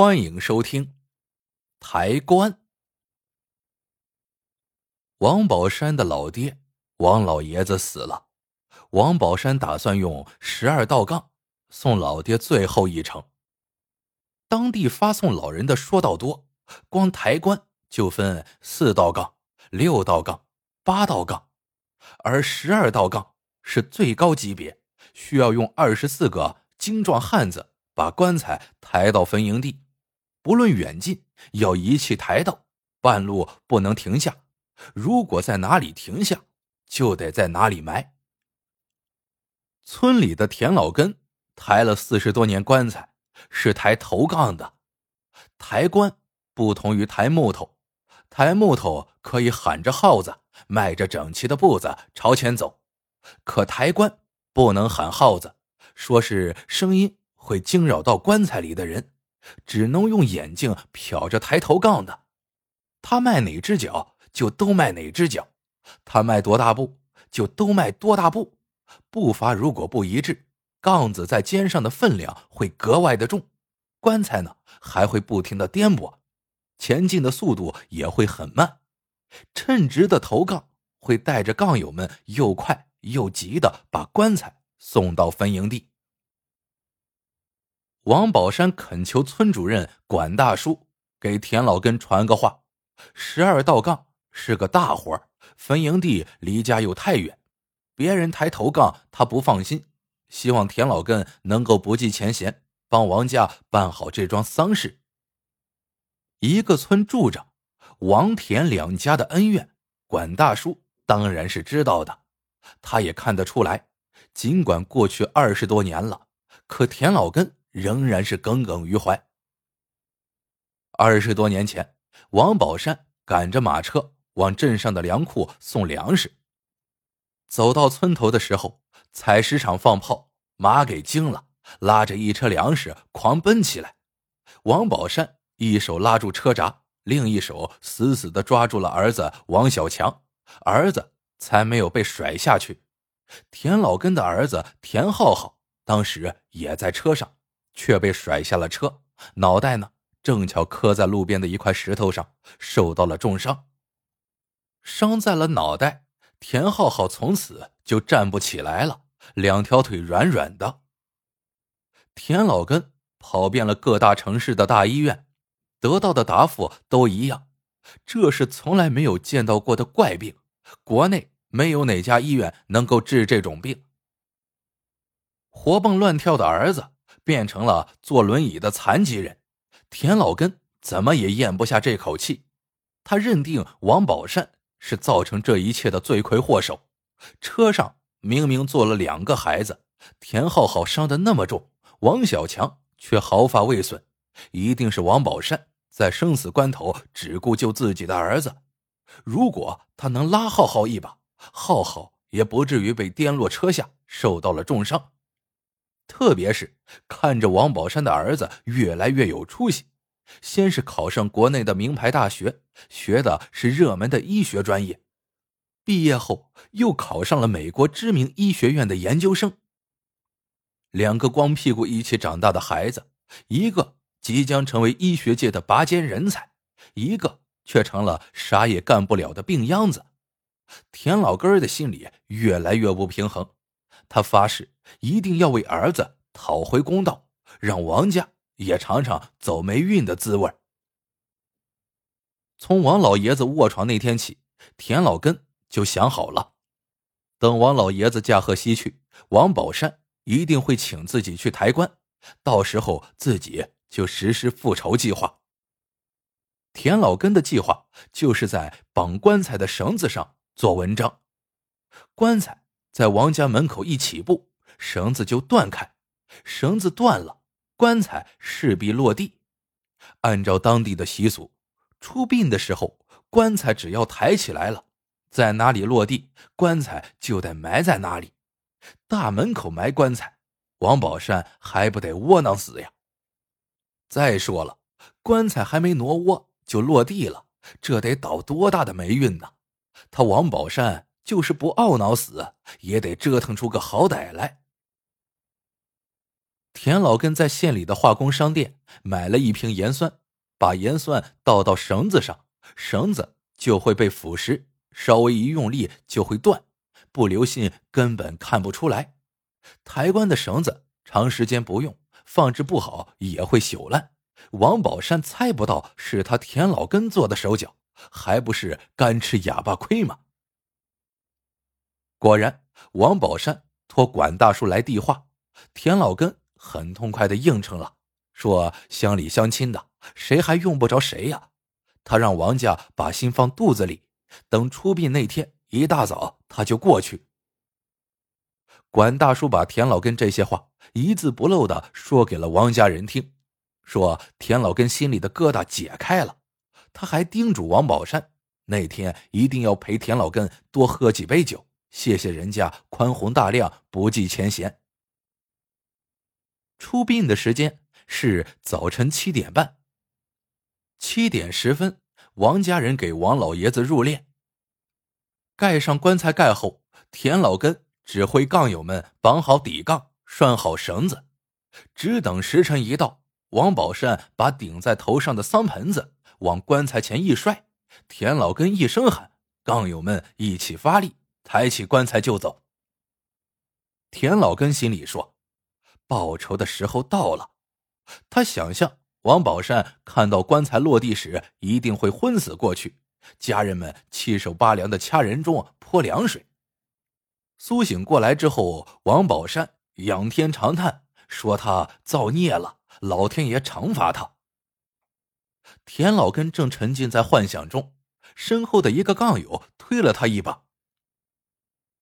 欢迎收听抬棺。王宝山的老爹王老爷子死了，王宝山打算用十二道杠送老爹最后一程。当地发送老人的说道多，光抬棺就分四道杠、六道杠、八道杠，而十二道杠是最高级别，需要用二十四个精壮汉子。把棺材抬到坟营地，不论远近，要一气抬到，半路不能停下。如果在哪里停下，就得在哪里埋。村里的田老根抬了四十多年棺材，是抬头杠的。抬棺不同于抬木头，抬木头可以喊着号子，迈着整齐的步子朝前走，可抬棺不能喊号子，说是声音。会惊扰到棺材里的人，只能用眼睛瞟着抬头杠的。他迈哪只脚，就都迈哪只脚；他迈多大步，就都迈多大步。步伐如果不一致，杠子在肩上的分量会格外的重，棺材呢还会不停的颠簸，前进的速度也会很慢。称职的头杠会带着杠友们又快又急的把棺材送到坟营地。王宝山恳求村主任管大叔给田老根传个话：十二道杠是个大活坟营地离家又太远，别人抬头杠他不放心，希望田老根能够不计前嫌，帮王家办好这桩丧事。一个村住着王田两家的恩怨，管大叔当然是知道的，他也看得出来，尽管过去二十多年了，可田老根。仍然是耿耿于怀。二十多年前，王宝山赶着马车往镇上的粮库送粮食。走到村头的时候，采石场放炮，马给惊了，拉着一车粮食狂奔起来。王宝山一手拉住车闸，另一手死死的抓住了儿子王小强，儿子才没有被甩下去。田老根的儿子田浩浩当时也在车上。却被甩下了车，脑袋呢正巧磕在路边的一块石头上，受到了重伤。伤在了脑袋，田浩浩从此就站不起来了，两条腿软软的。田老根跑遍了各大城市的大医院，得到的答复都一样：这是从来没有见到过的怪病，国内没有哪家医院能够治这种病。活蹦乱跳的儿子。变成了坐轮椅的残疾人，田老根怎么也咽不下这口气。他认定王宝善是造成这一切的罪魁祸首。车上明明坐了两个孩子，田浩浩伤的那么重，王小强却毫发未损，一定是王宝善在生死关头只顾救自己的儿子。如果他能拉浩浩一把，浩浩也不至于被颠落车下，受到了重伤。特别是看着王宝山的儿子越来越有出息，先是考上国内的名牌大学，学的是热门的医学专业，毕业后又考上了美国知名医学院的研究生。两个光屁股一起长大的孩子，一个即将成为医学界的拔尖人才，一个却成了啥也干不了的病秧子。田老根的心里越来越不平衡。他发誓一定要为儿子讨回公道，让王家也尝尝走霉运的滋味。从王老爷子卧床那天起，田老根就想好了，等王老爷子驾鹤西去，王宝山一定会请自己去抬棺，到时候自己就实施复仇计划。田老根的计划就是在绑棺材的绳子上做文章，棺材。在王家门口一起步，绳子就断开，绳子断了，棺材势必落地。按照当地的习俗，出殡的时候，棺材只要抬起来了，在哪里落地，棺材就得埋在哪里。大门口埋棺材，王宝山还不得窝囊死呀？再说了，棺材还没挪窝就落地了，这得倒多大的霉运呢？他王宝山。就是不懊恼死，也得折腾出个好歹来。田老根在县里的化工商店买了一瓶盐酸，把盐酸倒到绳子上，绳子就会被腐蚀，稍微一用力就会断，不留心根本看不出来。抬棺的绳子长时间不用，放置不好也会朽烂。王宝山猜不到是他田老根做的手脚，还不是干吃哑巴亏吗？果然，王宝山托管大叔来递话，田老根很痛快的应承了，说乡里乡亲的，谁还用不着谁呀？他让王家把心放肚子里，等出殡那天一大早他就过去。管大叔把田老根这些话一字不漏的说给了王家人听。说田老根心里的疙瘩解开了，他还叮嘱王宝山那天一定要陪田老根多喝几杯酒，谢谢人家宽宏大量，不计前嫌。出殡的时间是早晨七点半。七点十分，王家人给王老爷子入殓，盖上棺材盖后，田老根指挥杠友们绑好底杠，拴好绳子，只等时辰一到。王宝善把顶在头上的桑盆子往棺材前一摔，田老根一声喊，杠友们一起发力，抬起棺材就走。田老根心里说：“报仇的时候到了。”他想象王宝山看到棺材落地时一定会昏死过去，家人们七手八凉的掐人中泼凉水。苏醒过来之后，王宝山仰天长叹，说他造孽了。老天爷惩罚他。田老根正沉浸在幻想中，身后的一个杠友推了他一把。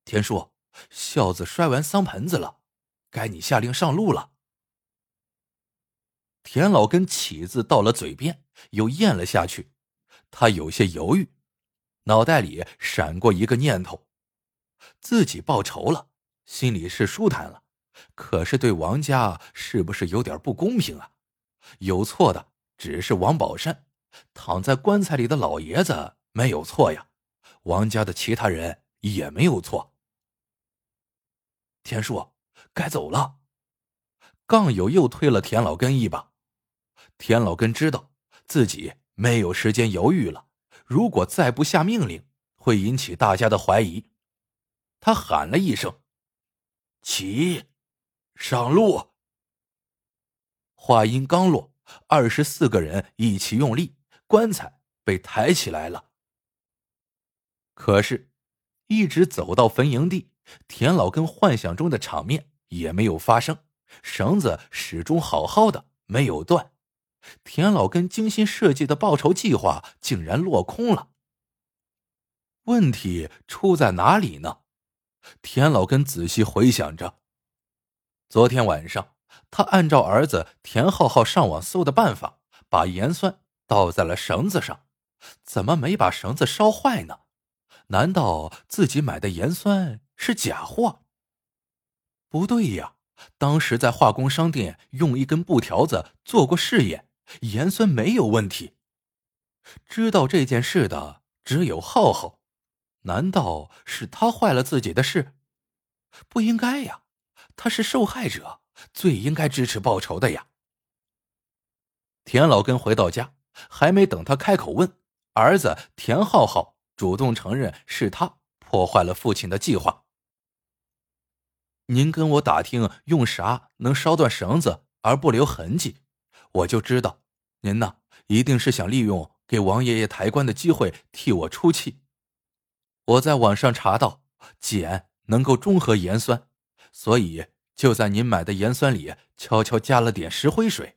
田叔，孝子摔完桑盆子了，该你下令上路了。田老根起字到了嘴边，又咽了下去。他有些犹豫，脑袋里闪过一个念头：自己报仇了，心里是舒坦了。可是对王家是不是有点不公平啊？有错的只是王宝山，躺在棺材里的老爷子没有错呀。王家的其他人也没有错。田叔，该走了。杠友又推了田老根一把。田老根知道自己没有时间犹豫了，如果再不下命令，会引起大家的怀疑。他喊了一声：“起！”上路。话音刚落，二十四个人一起用力，棺材被抬起来了。可是，一直走到坟营地，田老根幻想中的场面也没有发生，绳子始终好好的，没有断。田老根精心设计的报仇计划竟然落空了。问题出在哪里呢？田老根仔细回想着。昨天晚上，他按照儿子田浩浩上网搜的办法，把盐酸倒在了绳子上，怎么没把绳子烧坏呢？难道自己买的盐酸是假货？不对呀，当时在化工商店用一根布条子做过试验，盐酸没有问题。知道这件事的只有浩浩，难道是他坏了自己的事？不应该呀。他是受害者，最应该支持报仇的呀。田老根回到家，还没等他开口问，儿子田浩浩主动承认是他破坏了父亲的计划。您跟我打听用啥能烧断绳子而不留痕迹，我就知道，您呢一定是想利用给王爷爷抬棺的机会替我出气。我在网上查到碱能够中和盐酸。所以就在您买的盐酸里悄悄加了点石灰水，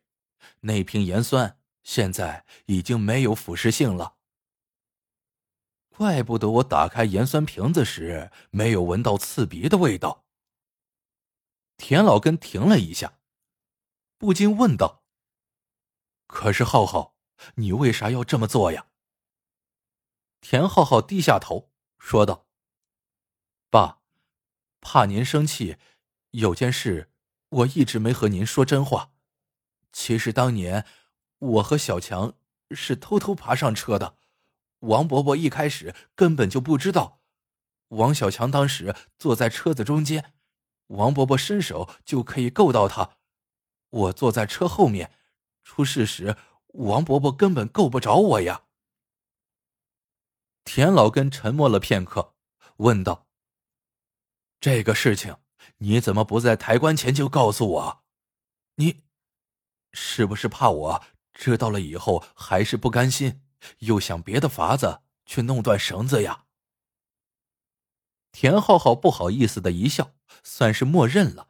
那瓶盐酸现在已经没有腐蚀性了。怪不得我打开盐酸瓶子时没有闻到刺鼻的味道。田老根停了一下，不禁问道：“可是浩浩，你为啥要这么做呀？”田浩浩低下头说道：“爸。”怕您生气，有件事我一直没和您说真话。其实当年我和小强是偷偷爬上车的，王伯伯一开始根本就不知道。王小强当时坐在车子中间，王伯伯伸手就可以够到他。我坐在车后面，出事时王伯伯根本够不着我呀。田老根沉默了片刻，问道：“这个事情你怎么不在抬棺前就告诉我？你是不是怕我知道了以后还是不甘心，又想别的法子去弄断绳子呀？”田浩浩不好意思的一笑，算是默认了。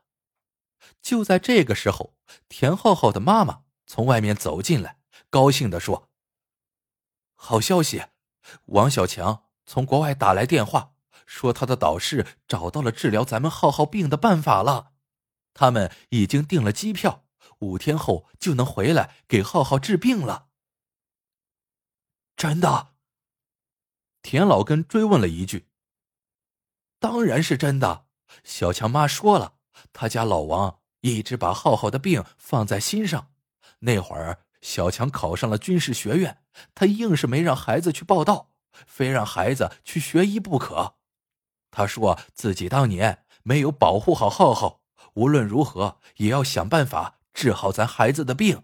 就在这个时候，田浩浩的妈妈从外面走进来，高兴的说：“好消息，王小强从国外打来电话，说他的导师找到了治疗咱们浩浩病的办法了，他们已经订了机票，五天后就能回来给浩浩治病了。”真的？田老根追问了一句。当然是真的，小强妈说了，他家老王一直把浩浩的病放在心上。那会儿小强考上了军事学院，他硬是没让孩子去报道，非让孩子去学医不可。他说自己当年没有保护好浩浩，无论如何也要想办法治好咱孩子的病。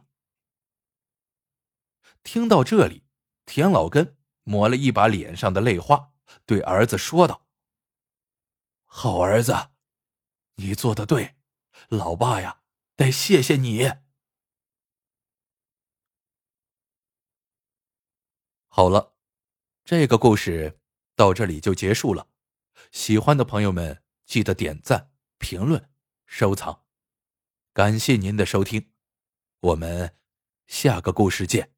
听到这里，田老根抹了一把脸上的泪花，对儿子说道。好儿子，你做的对，老爸呀，得谢谢你。好了，这个故事到这里就结束了。喜欢的朋友们记得点赞、评论、收藏，感谢您的收听，我们下个故事见。